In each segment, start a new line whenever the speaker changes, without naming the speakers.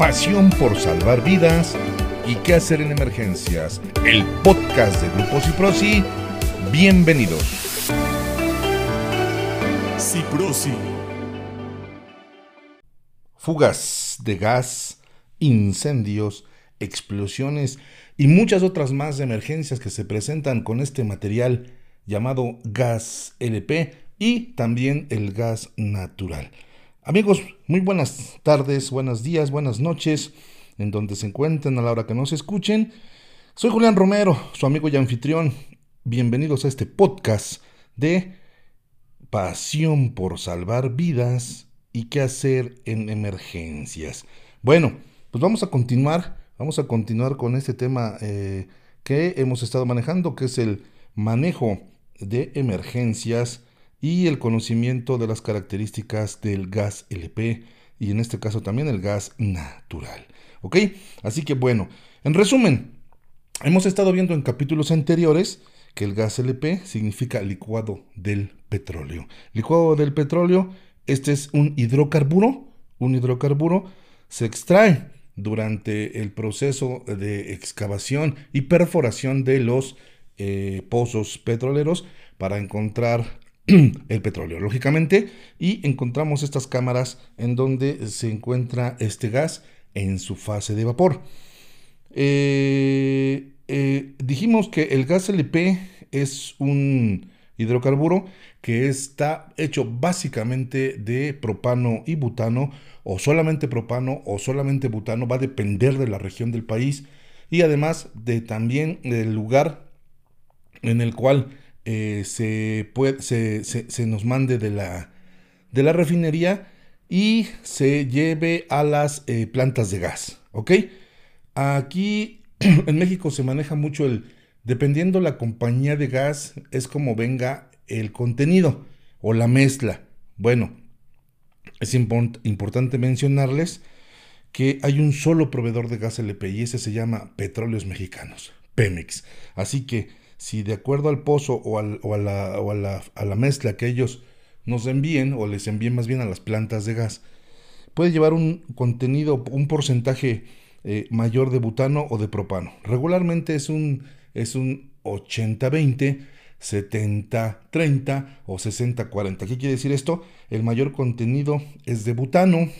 pasión por salvar vidas y qué hacer en emergencias. El podcast de Grupo Ciprosi. Bienvenidos.
Ciprosi.
Fugas de gas, incendios, explosiones y muchas otras más emergencias que se presentan con este material llamado gas LP y también el gas natural. Amigos, muy buenas tardes, buenos días, buenas noches, en donde se encuentren a la hora que nos escuchen. Soy Julián Romero, su amigo y anfitrión. Bienvenidos a este podcast de Pasión por salvar vidas y qué hacer en emergencias. Bueno, pues vamos a continuar, vamos a continuar con este tema eh, que hemos estado manejando, que es el manejo de emergencias y el conocimiento de las características del gas LP y en este caso también el gas natural. ¿Ok? Así que bueno, en resumen, hemos estado viendo en capítulos anteriores que el gas LP significa licuado del petróleo. Licuado del petróleo, este es un hidrocarburo, un hidrocarburo se extrae durante el proceso de excavación y perforación de los eh, pozos petroleros para encontrar el petróleo, lógicamente, y encontramos estas cámaras en donde se encuentra este gas en su fase de vapor. Eh, eh, dijimos que el gas LP es un hidrocarburo que está hecho básicamente de propano y butano, o solamente propano o solamente butano, va a depender de la región del país y además de también del lugar en el cual eh, se, puede, se, nos mande de la, de la refinería y se lleve a las eh, plantas de gas. ¿Ok? Aquí en México se maneja mucho el, dependiendo la compañía de gas, es como venga el contenido o la mezcla. Bueno, es importante mencionarles que hay un solo proveedor de gas LP y ese se llama Petróleos Mexicanos, Pemex. Así que si de acuerdo al pozo o, a, la, mezcla que ellos nos envíen o les envíen más bien a las plantas de gas, puede llevar un contenido, un porcentaje eh, mayor de butano o de propano. Regularmente es un, es un 80-20, 70-30 o 60-40. ¿Qué quiere decir esto? El mayor contenido es de butano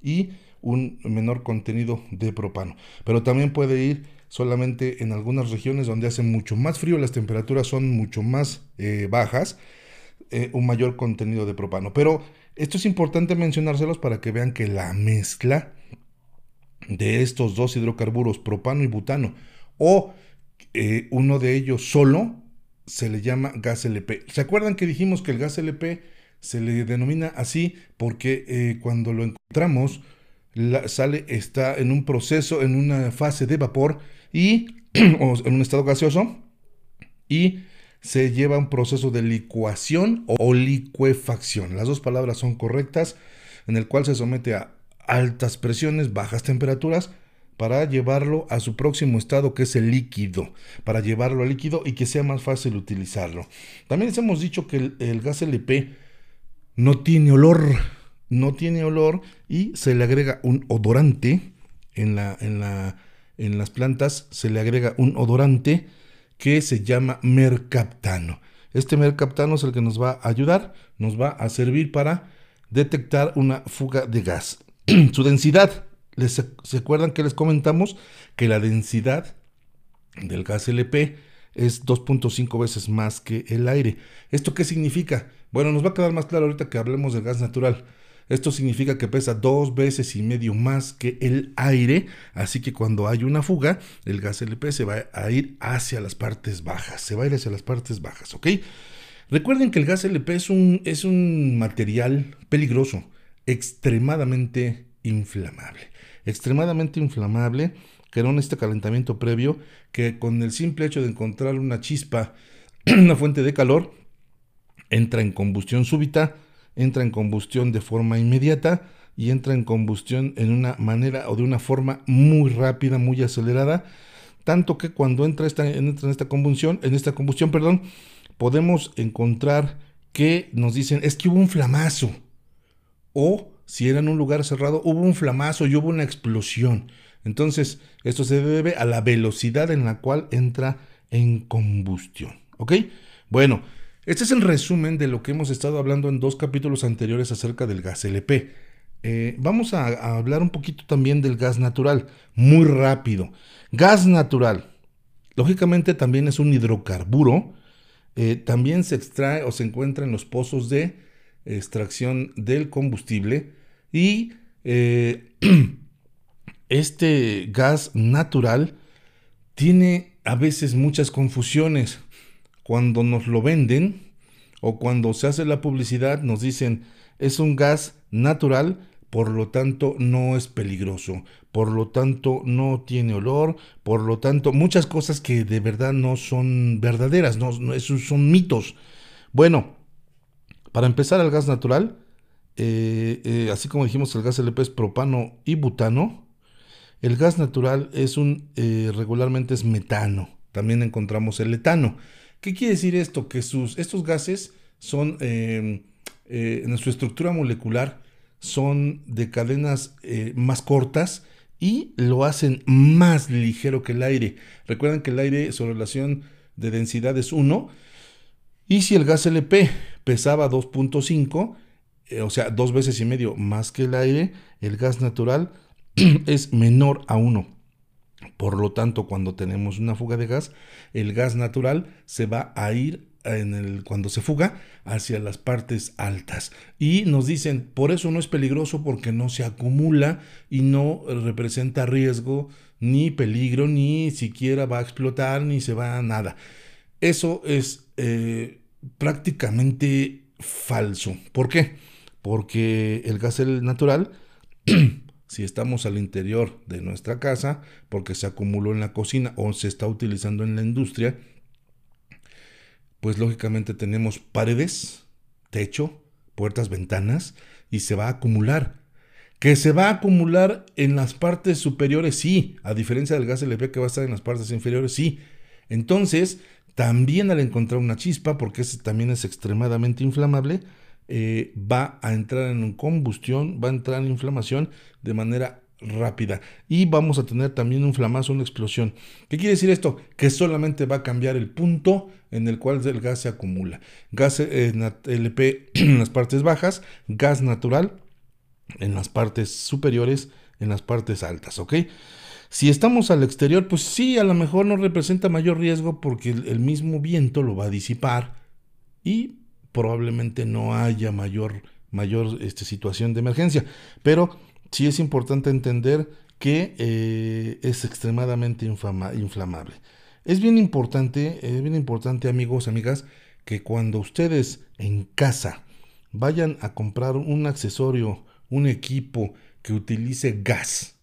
y un menor contenido de propano. Pero también puede ir solamente en algunas regiones donde hace mucho más frío, las temperaturas son mucho más eh, bajas, eh, un mayor contenido de propano. Pero esto es importante mencionárselos para que vean que la mezcla de estos dos hidrocarburos, propano y butano, o eh, uno de ellos solo, se le llama gas LP. ¿Se acuerdan que dijimos que el gas LP se le denomina así porque cuando lo encontramos, sale, está en un proceso, en una fase de vapor y en un estado gaseoso y se lleva un proceso de licuación o licuefacción. Las dos palabras son correctas, en el cual se somete a altas presiones, bajas temperaturas, para llevarlo a su próximo estado que es el líquido, para llevarlo al líquido y que sea más fácil utilizarlo. También les hemos dicho que el, el gas LP no tiene olor, no tiene olor y se le agrega un odorante en la, en la en las plantas se le agrega un odorante que se llama mercaptano. Este mercaptano es el que nos va a ayudar, nos va a servir para detectar una fuga de gas. Su densidad, ¿les, ¿se acuerdan que les comentamos que la densidad del gas LP es 2.5 veces más que el aire? ¿Esto qué significa? Bueno, nos va a quedar más claro ahorita que hablemos del gas natural. Esto significa que pesa dos veces y medio más que el aire, así que cuando hay una fuga, el gas LP se va a ir hacia las partes bajas, se va a ir hacia las partes bajas, ¿ok? Recuerden que el gas LP es un, es un material peligroso, extremadamente inflamable, extremadamente inflamable, que no este calentamiento previo, que con el simple hecho de encontrar una chispa, una fuente de calor, entra en combustión súbita, entra en combustión de forma inmediata y entra en combustión en una manera o de una forma muy rápida, muy acelerada, tanto que cuando entra, esta, entra en esta combustión, en esta combustión, perdón, podemos encontrar que nos dicen es que hubo un flamazo o si era en un lugar cerrado, hubo un flamazo y hubo una explosión. Entonces, esto se debe a la velocidad en la cual entra en combustión. ¿Ok? Bueno, este es el resumen de lo que hemos estado hablando en dos capítulos anteriores acerca del gas LP. Eh, vamos a, hablar un poquito también del gas natural, muy rápido. Gas natural, lógicamente también es un hidrocarburo, eh, también se extrae o se encuentra en los pozos de extracción del combustible y eh, este gas natural tiene a veces muchas confusiones. Cuando nos lo venden o cuando se hace la publicidad nos dicen es un gas natural, por lo tanto no es peligroso, por lo tanto no tiene olor, por lo tanto muchas cosas que de verdad no son verdaderas, no, son mitos. Bueno, para empezar el gas natural, eh, eh, así como dijimos el gas LP es propano y butano, el gas natural es un eh, regularmente es metano. También encontramos el etano. ¿Qué quiere decir esto? Que sus, estos gases son en su estructura molecular son de cadenas eh, más cortas y lo hacen más ligero que el aire. Recuerden que el aire, su relación de densidad es 1. Y si el gas LP pesaba 2.5, eh, o sea, dos veces y medio más que el aire, el gas natural es menor a 1. Por lo tanto, cuando tenemos una fuga de gas, el gas natural se va a ir en el, cuando se fuga hacia las partes altas. Y nos dicen, por eso no es peligroso porque no se acumula y no representa riesgo ni peligro, ni siquiera va a explotar, ni se va a nada. Eso es eh, prácticamente falso. ¿Por qué? Porque el gas natural, si estamos al interior de nuestra casa, porque se acumuló en la cocina o se está utilizando en la industria, pues lógicamente tenemos paredes, techo, puertas, ventanas y se va a acumular. Que se va a acumular en las partes superiores, sí, a diferencia del gas LP que va a estar en las partes inferiores, sí. Entonces, también al encontrar una chispa, porque ese también es extremadamente inflamable, eh, va a entrar en combustión, va a entrar en inflamación de manera rápida y vamos a tener también un flamazo, una explosión. ¿Qué quiere decir esto? Que solamente va a cambiar el punto en el cual el gas se acumula. Gas eh, LP en las partes bajas, gas natural en las partes superiores, en las partes altas, ¿ok? Si estamos al exterior, pues sí, a lo mejor no representa mayor riesgo porque el, mismo viento lo va a disipar y probablemente no haya mayor, mayor este, situación de emergencia. Pero sí es importante entender que eh, es extremadamente inflamable. Es bien importante, es bien importante amigos, amigas, que cuando ustedes en casa vayan a comprar un accesorio, un equipo que utilice gas,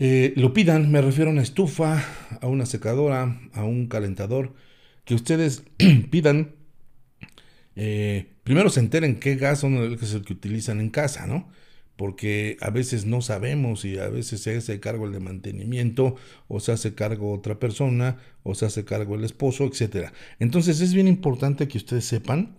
eh, lo pidan, me refiero a una estufa, a una secadora, a un calentador, que ustedes pidan, eh, primero se enteren qué gas son el que utilizan en casa, ¿no? porque a veces no sabemos y a veces se hace cargo el de mantenimiento o se hace cargo otra persona o se hace cargo el esposo, etc. Entonces es bien importante que ustedes sepan,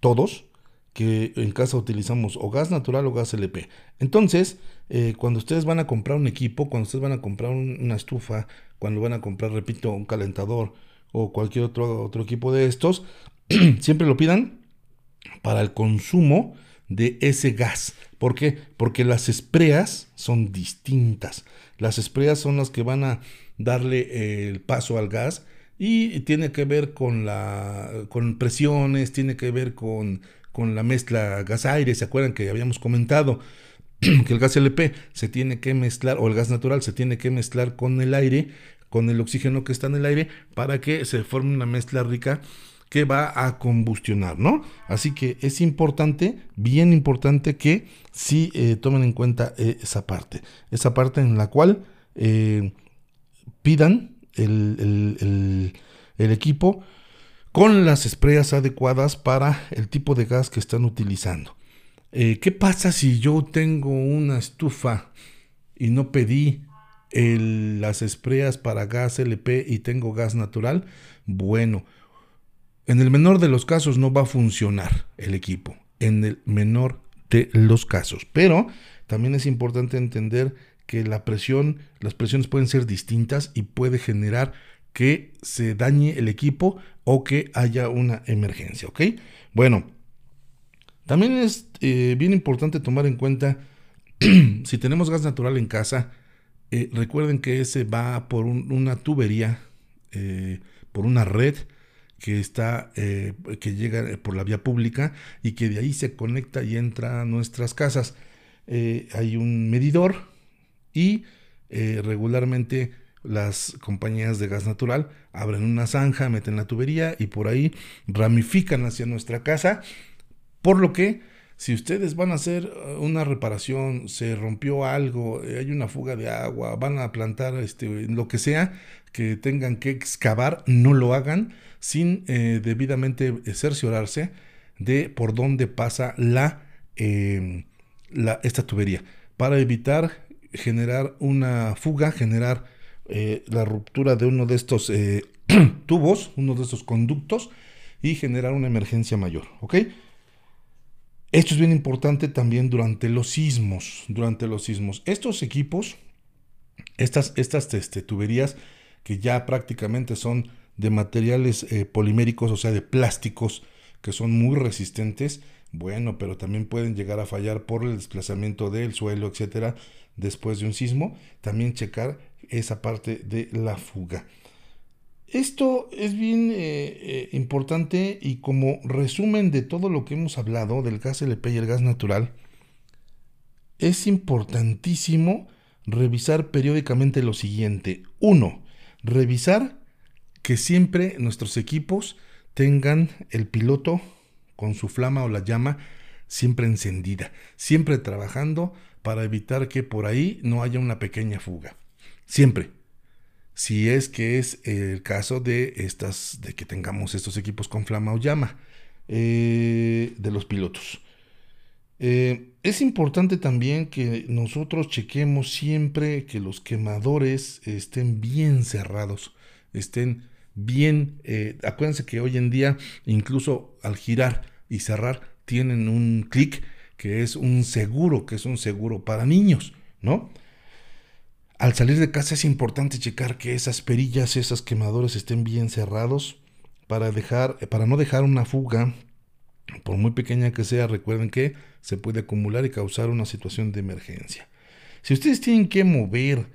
todos, que en casa utilizamos o gas natural o gas LP. Entonces, eh, cuando ustedes van a comprar un equipo, cuando ustedes van a comprar una estufa, cuando van a comprar, repito, un calentador o cualquier otro, otro equipo de estos, siempre lo pidan para el consumo de ese gas. ¿Por qué? Porque las espreas son distintas. Las espreas son las que van a darle el paso al gas y tiene que ver con la con presiones, tiene que ver con, con la mezcla gas-aire. ¿Se acuerdan que habíamos comentado que el gas LP se tiene que mezclar o el gas natural se tiene que mezclar con el aire, con el oxígeno que está en el aire para que se forme una mezcla rica que va a combustionar, ¿no? Así que es importante, bien importante que sí eh, tomen en cuenta eh, esa parte, esa parte en la cual eh, pidan el, equipo con las espreas adecuadas para el tipo de gas que están utilizando. ¿Qué pasa si yo tengo una estufa y no pedí las espreas para gas LP y tengo gas natural? Bueno, en el menor de los casos no va a funcionar el equipo. En el menor de los casos. Pero también es importante entender que la presión, las presiones pueden ser distintas y puede generar que se dañe el equipo o que haya una emergencia, ¿ok? Bueno, también es eh, bien importante tomar en cuenta si tenemos gas natural en casa, eh, recuerden que ese va por una tubería, eh, por una red que está, que llega por la vía pública y que de ahí se conecta y entra a nuestras casas. hay un medidor y regularmente las compañías de gas natural abren una zanja, meten la tubería y por ahí ramifican hacia nuestra casa, por lo que si ustedes van a hacer uh, una reparación, se rompió algo, eh, hay una fuga de agua, van a plantar este, lo que sea que tengan que excavar, no lo hagan sin eh, debidamente cerciorarse de por dónde pasa la, em, la, esta tubería para evitar generar una fuga, generar eh, la ruptura de uno de estos tubos, uno de estos conductos y generar una emergencia mayor. ¿Ok? Esto es bien importante también durante los sismos. Durante los sismos. Estos equipos, estas, estas este, tuberías que ya prácticamente son de materiales eh, poliméricos, o sea, de plásticos, que son muy resistentes, bueno, pero también pueden llegar a fallar por el desplazamiento del suelo, etcétera, después de un sismo. También checar esa parte de la fuga. Esto es bien eh, eh, importante y como resumen de todo lo que hemos hablado del gas LP y el gas natural, es importantísimo revisar periódicamente lo siguiente. Uno, revisar que siempre nuestros equipos tengan el piloto con su flama o la llama siempre encendida, siempre trabajando para evitar que por ahí no haya una pequeña fuga. Siempre si es que es el caso de estas, de que tengamos estos equipos con flama o llama eh, de los pilotos. Eh, es importante también que nosotros chequemos siempre que los quemadores estén bien cerrados, estén bien, eh, acuérdense que hoy en día incluso al girar y cerrar tienen un clic que es un seguro, que es un seguro para niños, ¿no? Al salir de casa es importante checar que esas perillas, esas quemadores estén bien cerrados para, dejar, para no dejar una fuga, por muy pequeña que sea, recuerden que se puede acumular y causar una situación de emergencia. Si ustedes tienen que mover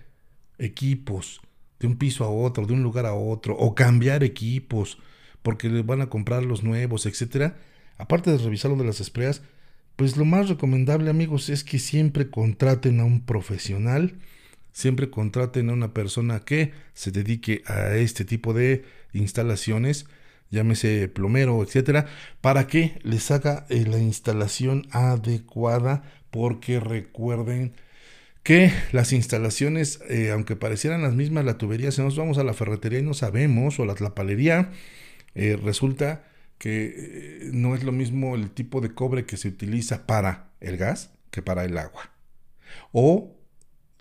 equipos de un piso a otro, de un lugar a otro, o cambiar equipos porque les van a comprar los nuevos, etcétera, aparte de revisar lo de las espreas, pues lo más recomendable, amigos, es que siempre contraten a un profesional siempre contraten a una persona que se dedique a este tipo de instalaciones, llámese plomero, etcétera, para que les haga eh, la instalación adecuada, porque recuerden que las instalaciones, eh, aunque parecieran las mismas, la tubería, si nos vamos a la ferretería y no sabemos, o la tlapalería, eh, resulta que no es lo mismo el tipo de cobre que se utiliza para el gas que para el agua. O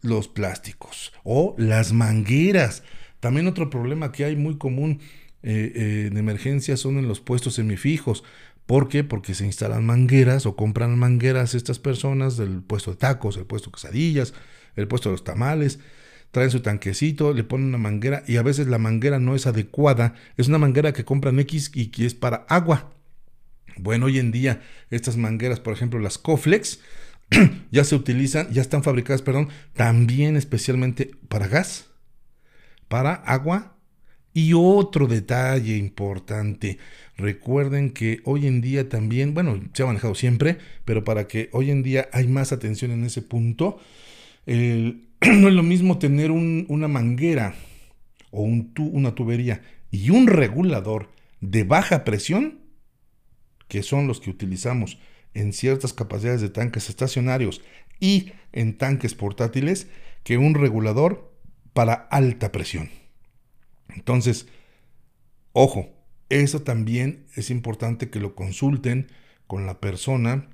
los plásticos o las mangueras. También otro problema que hay muy común eh, eh, en emergencia son en los puestos semifijos. ¿Por qué? Porque se instalan mangueras o compran mangueras estas personas del puesto de tacos, el puesto de quesadillas, el puesto de los tamales. Traen su tanquecito, le ponen una manguera y a veces la manguera no es adecuada. Es una manguera que compran X y que es para agua. Bueno, hoy en día estas mangueras, por ejemplo las Coflex, ya se utilizan, ya están fabricadas, perdón, también especialmente para gas, para agua. Y otro detalle importante, recuerden que hoy en día también, bueno, se ha manejado siempre, pero para que hoy en día hay más atención en ese punto, no es lo mismo tener una manguera o un una tubería y un regulador de baja presión, que son los que utilizamos en ciertas capacidades de tanques estacionarios y en tanques portátiles que un regulador para alta presión. Entonces, ojo, eso también es importante que lo consulten con la persona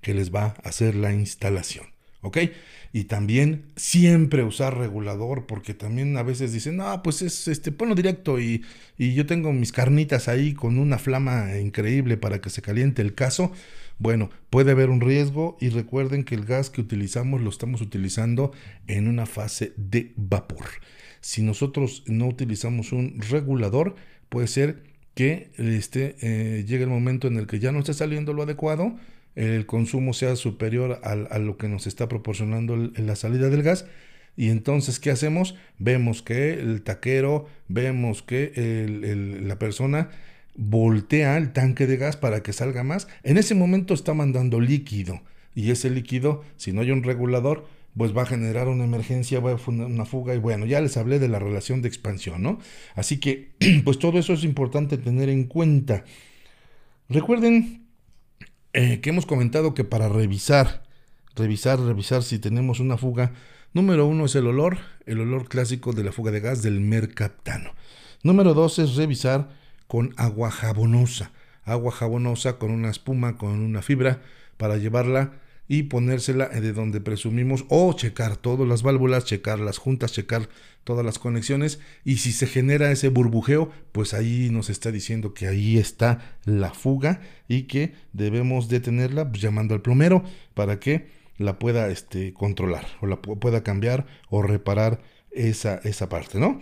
que les va a hacer la instalación. ¿Ok? Y también siempre usar regulador, porque también a veces dicen, no, pues es este, ponlo directo y, y yo tengo mis carnitas ahí con una flama increíble para que se caliente el caso Bueno, puede haber un riesgo y recuerden que el gas que utilizamos lo estamos utilizando en una fase de vapor. Si nosotros no utilizamos un regulador, puede ser que este, eh, llegue el momento en el que ya no esté saliendo lo adecuado, el consumo sea superior a, lo que nos está proporcionando la salida del gas. Y entonces, ¿qué hacemos? Vemos que el taquero, vemos que la persona voltea el tanque de gas para que salga más. En ese momento está mandando líquido. Y ese líquido, si no hay un regulador, pues va a generar una emergencia, va a una fuga y bueno, ya les hablé de la relación de expansión, ¿no? Así que, pues todo eso es importante tener en cuenta. Recuerden eh, que hemos comentado que para revisar, revisar, revisar si tenemos una fuga, número uno es el olor, el olor clásico de la fuga de gas del mercaptano. Número dos es revisar con agua jabonosa, agua jabonosa con una espuma, con una fibra, para llevarla y ponérsela de donde presumimos o checar todas las válvulas, checar las juntas, checar todas las conexiones y si se genera ese burbujeo, pues ahí nos está diciendo que ahí está la fuga y que debemos detenerla pues, llamando al plomero para que la pueda este, controlar o la pueda cambiar o reparar esa, esa parte, ¿no?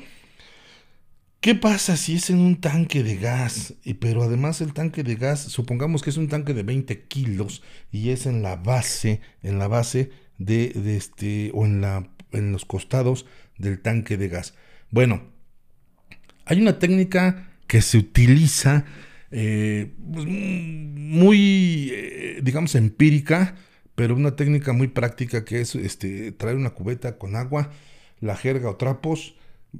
¿Qué pasa si es en un tanque de gas? Y, pero además el tanque de gas, supongamos que es un tanque de 20 kilos y es en la base, en la base de, este, o en, la, en los costados del tanque de gas. Bueno, hay una técnica que se utiliza eh, pues, muy, eh, digamos, empírica, pero una técnica muy práctica que es este, traer una cubeta con agua, la jerga o trapos,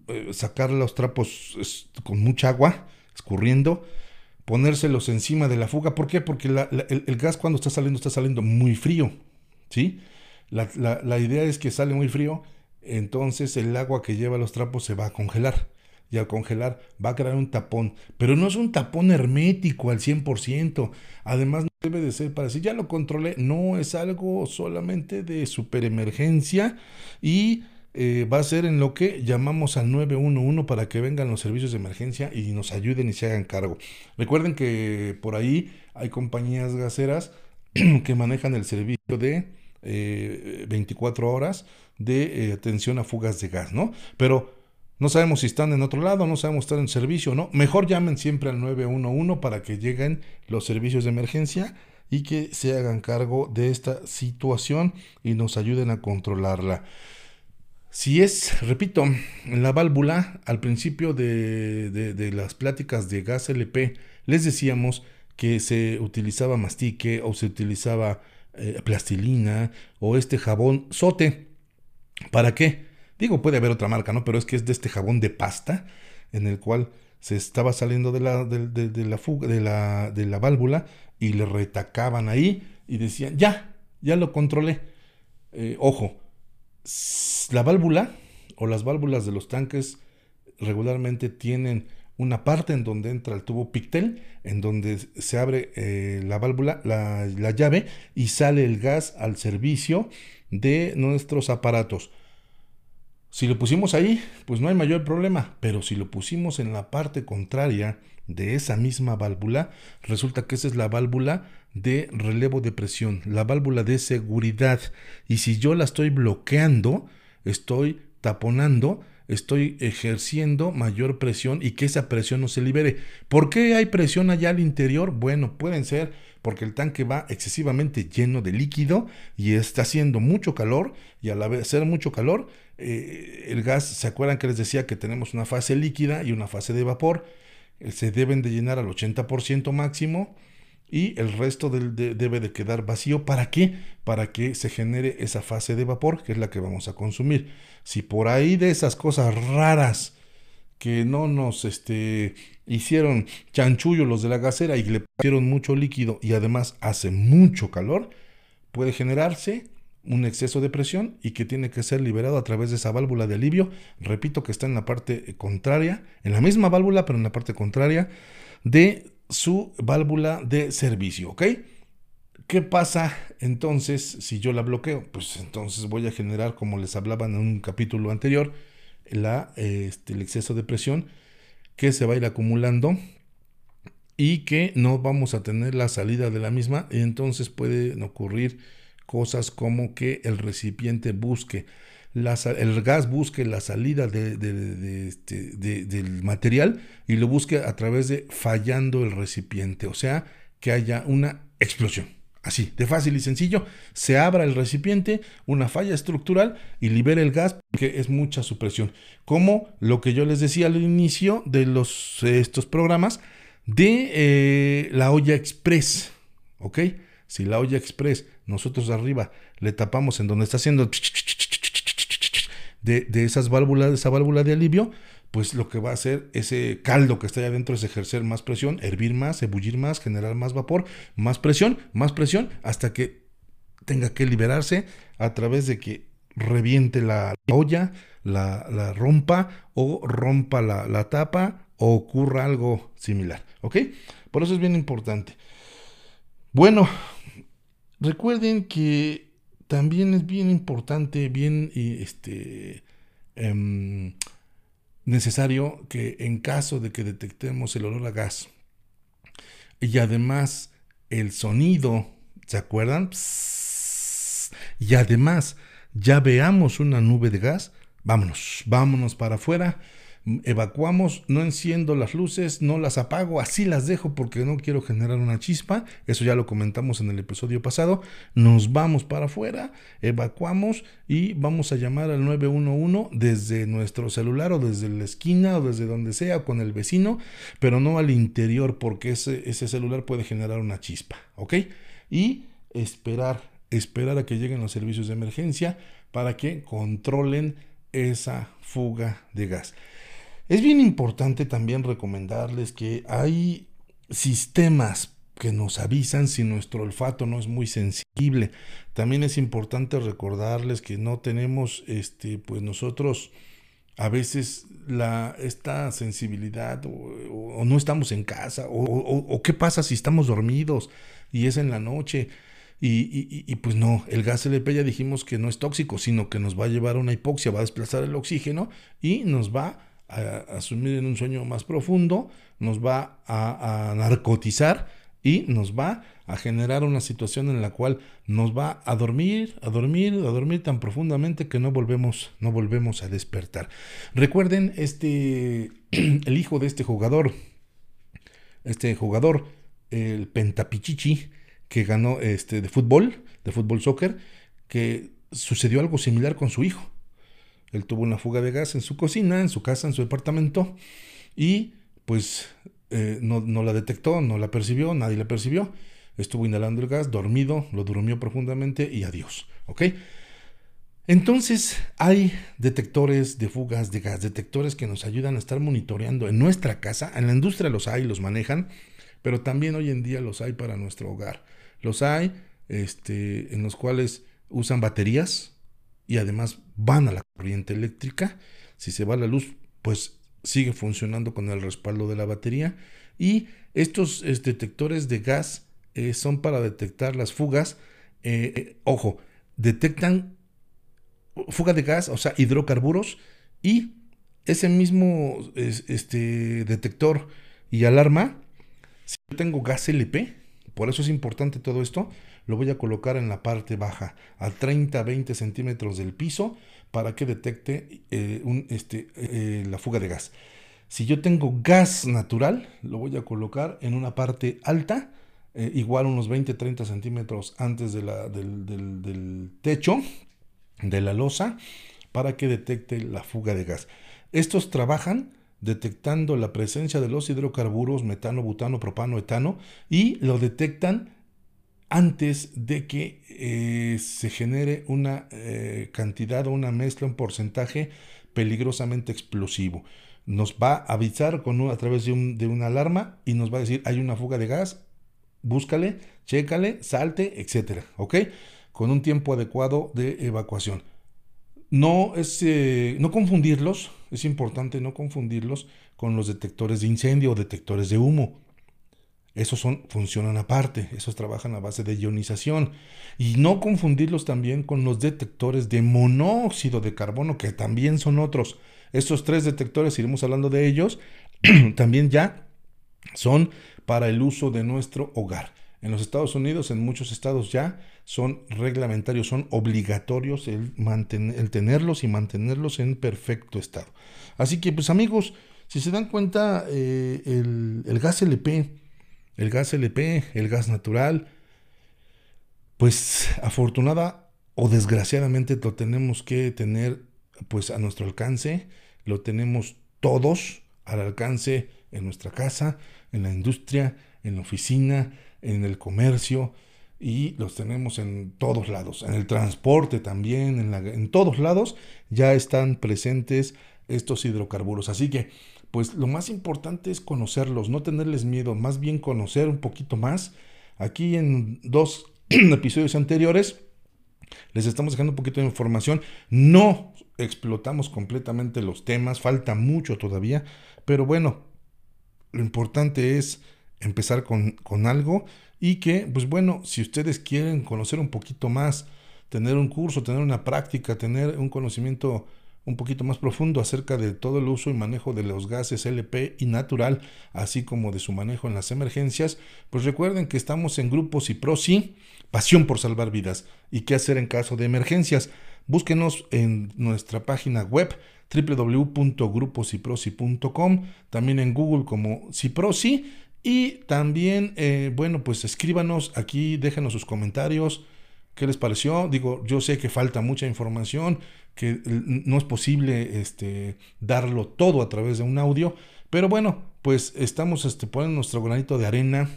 eh, sacar los trapos con mucha agua, escurriendo, ponérselos encima de la fuga. ¿Por qué? Porque el, gas cuando está saliendo está saliendo muy frío. ¿sí? La, la, idea es que sale muy frío, entonces el agua que lleva los trapos se va a congelar. Y al congelar va a crear un tapón. Pero no es un tapón hermético al 100%. Además no debe de ser para decir, ya lo controlé. No, es algo solamente de super emergencia y eh, va a ser en lo que llamamos al 911 para que vengan los servicios de emergencia y nos ayuden y se hagan cargo. Recuerden que por ahí hay compañías gaseras que manejan el servicio de 24 eh, horas de eh, atención a fugas de gas, ¿no? Pero no sabemos si están en otro lado, no sabemos si están en servicio no. Mejor llamen siempre al 911 para que lleguen los servicios de emergencia y que se hagan cargo de esta situación y nos ayuden a controlarla. Si es, repito, la válvula, al principio de, las pláticas de gas LP, les decíamos que se utilizaba mastique o se utilizaba eh, plastilina o este jabón sote. ¿Para qué? Digo, puede haber otra marca, ¿no? Pero es que es de este jabón de pasta en el cual se estaba saliendo de la, de, la fuga, de la, válvula y le retacaban ahí y decían, ya, ya lo controlé. Eh, ojo, la válvula o las válvulas de los tanques regularmente tienen una parte en donde entra el tubo Pictel, en donde se abre eh, la válvula, la, la, llave y sale el gas al servicio de nuestros aparatos. Si lo pusimos ahí, pues no hay mayor problema, pero si lo pusimos en la parte contraria de esa misma válvula, resulta que esa es la válvula de relevo de presión, la válvula de seguridad. Y si yo la estoy bloqueando, estoy taponando, estoy ejerciendo mayor presión y que esa presión no se libere. ¿Por qué hay presión allá al interior? Bueno, pueden ser porque el tanque va excesivamente lleno de líquido y está haciendo mucho calor y al hacer mucho calor, eh, el gas, ¿se acuerdan que les decía que tenemos una fase líquida y una fase de vapor? Eh, se deben de llenar al 80% máximo y el resto debe de quedar vacío. ¿Para qué? Para que se genere esa fase de vapor, que es la que vamos a consumir. Si por ahí de esas cosas raras que no nos este, hicieron chanchullo los de la gasera y le pusieron mucho líquido y además hace mucho calor, puede generarse un exceso de presión y que tiene que ser liberado a través de esa válvula de alivio. Repito que está en la parte contraria, en la misma válvula, pero en la parte contraria de su válvula de servicio, ¿ok? ¿Qué pasa entonces si yo la bloqueo? Pues entonces voy a generar, como les hablaba en un capítulo anterior, la, este, el exceso de presión que se va a ir acumulando y que no vamos a tener la salida de la misma y entonces pueden ocurrir cosas como que el recipiente busque el gas busque la salida este, de, del material y lo busque a través de fallando el recipiente, o sea, que haya una explosión. Así, de fácil y sencillo, se abra el recipiente, una falla estructural y libere el gas porque es mucha su presión. Como lo que yo les decía al inicio de los, estos programas de eh, la olla express, ¿ok? Si la olla express nosotros arriba le tapamos en donde está haciendo de, esas válvulas, de esa válvula de alivio, pues lo que va a hacer ese caldo que está ahí adentro es ejercer más presión, hervir más, ebullir más, generar más vapor, más presión, más presión, hasta que tenga que liberarse a través de que reviente la, olla, la, rompa o rompa la, la, tapa o ocurra algo similar. ¿Ok? Por eso es bien importante. Bueno, recuerden que también es bien importante, bien este, em, necesario que en caso de que detectemos el olor a gas y además el sonido, ¿se acuerdan? y además ya veamos una nube de gas, vámonos, vámonos para afuera evacuamos, no enciendo las luces, no las apago, así las dejo porque no quiero generar una chispa, eso ya lo comentamos en el episodio pasado, nos vamos para afuera, evacuamos y vamos a llamar al 911 desde nuestro celular o desde la esquina o desde donde sea con el vecino, pero no al interior porque ese, ese celular puede generar una chispa, ¿ok? Y esperar, esperar a que lleguen los servicios de emergencia para que controlen esa fuga de gas. Es bien importante también recomendarles que hay sistemas que nos avisan si nuestro olfato no es muy sensible. También es importante recordarles que no tenemos, este, pues nosotros a veces la, esta sensibilidad o, no estamos en casa o, qué pasa si estamos dormidos y es en la noche. Y, y, pues no, el gas LP ya dijimos que no es tóxico, sino que nos va a llevar a una hipoxia, va a desplazar el oxígeno y nos va a, asumir en un sueño más profundo, nos va a, narcotizar y nos va a generar una situación en la cual nos va a dormir, a dormir, a dormir tan profundamente que no volvemos, no volvemos a despertar. Recuerden este el hijo de este jugador, este jugador, el Pentapichichi, que ganó este de fútbol, de fútbol soccer, que sucedió algo similar con su hijo. Él tuvo una fuga de gas en su cocina, en su casa, en su departamento y pues eh, no, la detectó, no la percibió, nadie la percibió. Estuvo inhalando el gas, dormido, lo durmió profundamente y adiós. ¿Ok? Entonces hay detectores de fugas de gas, detectores que nos ayudan a estar monitoreando en nuestra casa. En la industria los hay, los manejan, pero también hoy en día los hay para nuestro hogar. Los hay este, en los cuales usan baterías, y además van a la corriente eléctrica. Si se va la luz, pues sigue funcionando con el respaldo de la batería. Y estos detectores de gas eh, son para detectar las fugas. Eh, eh, ojo, detectan fuga de gas, o sea, hidrocarburos, y ese mismo este, detector y alarma, si yo tengo gas LP, por eso es importante todo esto, lo voy a colocar en la parte baja, a 30-20 centímetros del piso, para que detecte eh, este, eh, la fuga de gas. Si yo tengo gas natural, lo voy a colocar en una parte alta, eh, igual unos 20-30 centímetros antes de la, del, del techo de la losa, para que detecte la fuga de gas. Estos trabajan detectando la presencia de los hidrocarburos, metano, butano, propano, etano, y lo detectan antes de que eh, se genere una eh, cantidad o una mezcla, un porcentaje peligrosamente explosivo. Nos va a avisar con a través de, un, de, una alarma y nos va a decir hay una fuga de gas, búscale, chécale, salte, etcétera, ¿ok? Con un tiempo adecuado de evacuación. No, es, eh, no confundirlos, es importante no confundirlos con los detectores de incendio o detectores de humo. Esos son, funcionan aparte, esos trabajan a base de ionización. Y no confundirlos también con los detectores de monóxido de carbono, que también son otros. Estos tres detectores, iremos hablando de ellos, también ya son para el uso de nuestro hogar. En los Estados Unidos, en muchos estados ya son reglamentarios, son obligatorios el, el tenerlos y mantenerlos en perfecto estado. Así que, pues amigos, si se dan cuenta, eh, el gas LP, el gas LP, el gas natural, pues afortunada o desgraciadamente lo tenemos que tener pues a nuestro alcance, lo tenemos todos al alcance en nuestra casa, en la industria, en la oficina, en el comercio y los tenemos en todos lados, en el transporte también, en, en todos lados ya están presentes estos hidrocarburos. Así que, pues lo más importante es conocerlos, no tenerles miedo, más bien conocer un poquito más. Aquí en dos episodios anteriores les estamos dejando un poquito de información. No explotamos completamente los temas, falta mucho todavía, pero bueno, lo importante es empezar con, con algo y que, pues bueno, si ustedes quieren conocer un poquito más, tener un curso, tener una práctica, tener un conocimiento un poquito más profundo acerca de todo el uso y manejo de los gases LP y natural, así como de su manejo en las emergencias, pues recuerden que estamos en grupos y prosi, pasión por salvar vidas y qué hacer en caso de emergencias. Búsquenos en nuestra página web www.gruposiprosi.com, también en Google como Ciprosi y también, eh, bueno, pues escríbanos aquí, déjenos sus comentarios, qué les pareció. Digo, yo sé que falta mucha información, que no es posible este, darlo todo a través de un audio, pero bueno, pues estamos este, poniendo nuestro granito de arena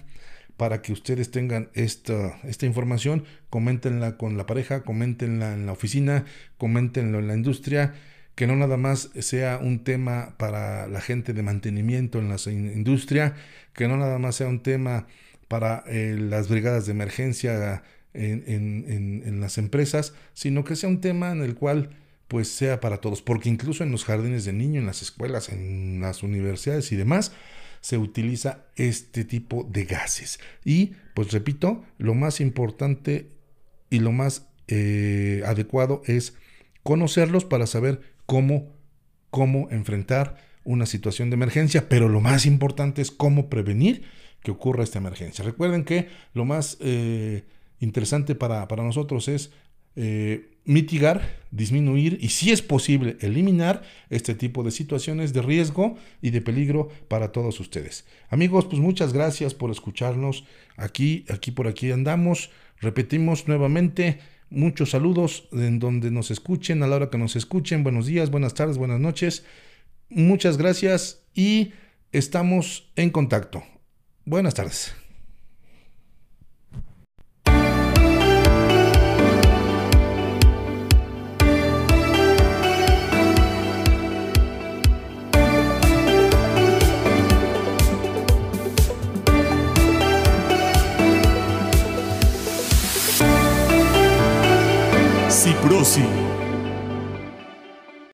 para que ustedes tengan esta, esta información, coméntenla con la pareja, coméntenla en la oficina, coméntenlo en la industria que no nada más sea un tema para la gente de mantenimiento en la industria, que no nada más sea un tema para eh, las brigadas de emergencia en, las empresas, sino que sea un tema en el cual pues sea para todos, porque incluso en los jardines de niños, en las escuelas, en las universidades y demás, se utiliza este tipo de gases. Y pues repito, lo más importante y lo más eh, adecuado es conocerlos para saber cómo, cómo enfrentar una situación de emergencia, pero lo más importante es cómo prevenir que ocurra esta emergencia. Recuerden que lo más eh, interesante para, nosotros es eh, mitigar, disminuir y si es posible eliminar este tipo de situaciones de riesgo y de peligro para todos ustedes. Amigos, pues muchas gracias por escucharnos. Aquí, aquí por aquí andamos. Repetimos nuevamente Muchos saludos en donde nos escuchen, a la hora que nos escuchen. Buenos días, buenas tardes, buenas noches. Muchas gracias y estamos en contacto. Buenas tardes.
Ciprosi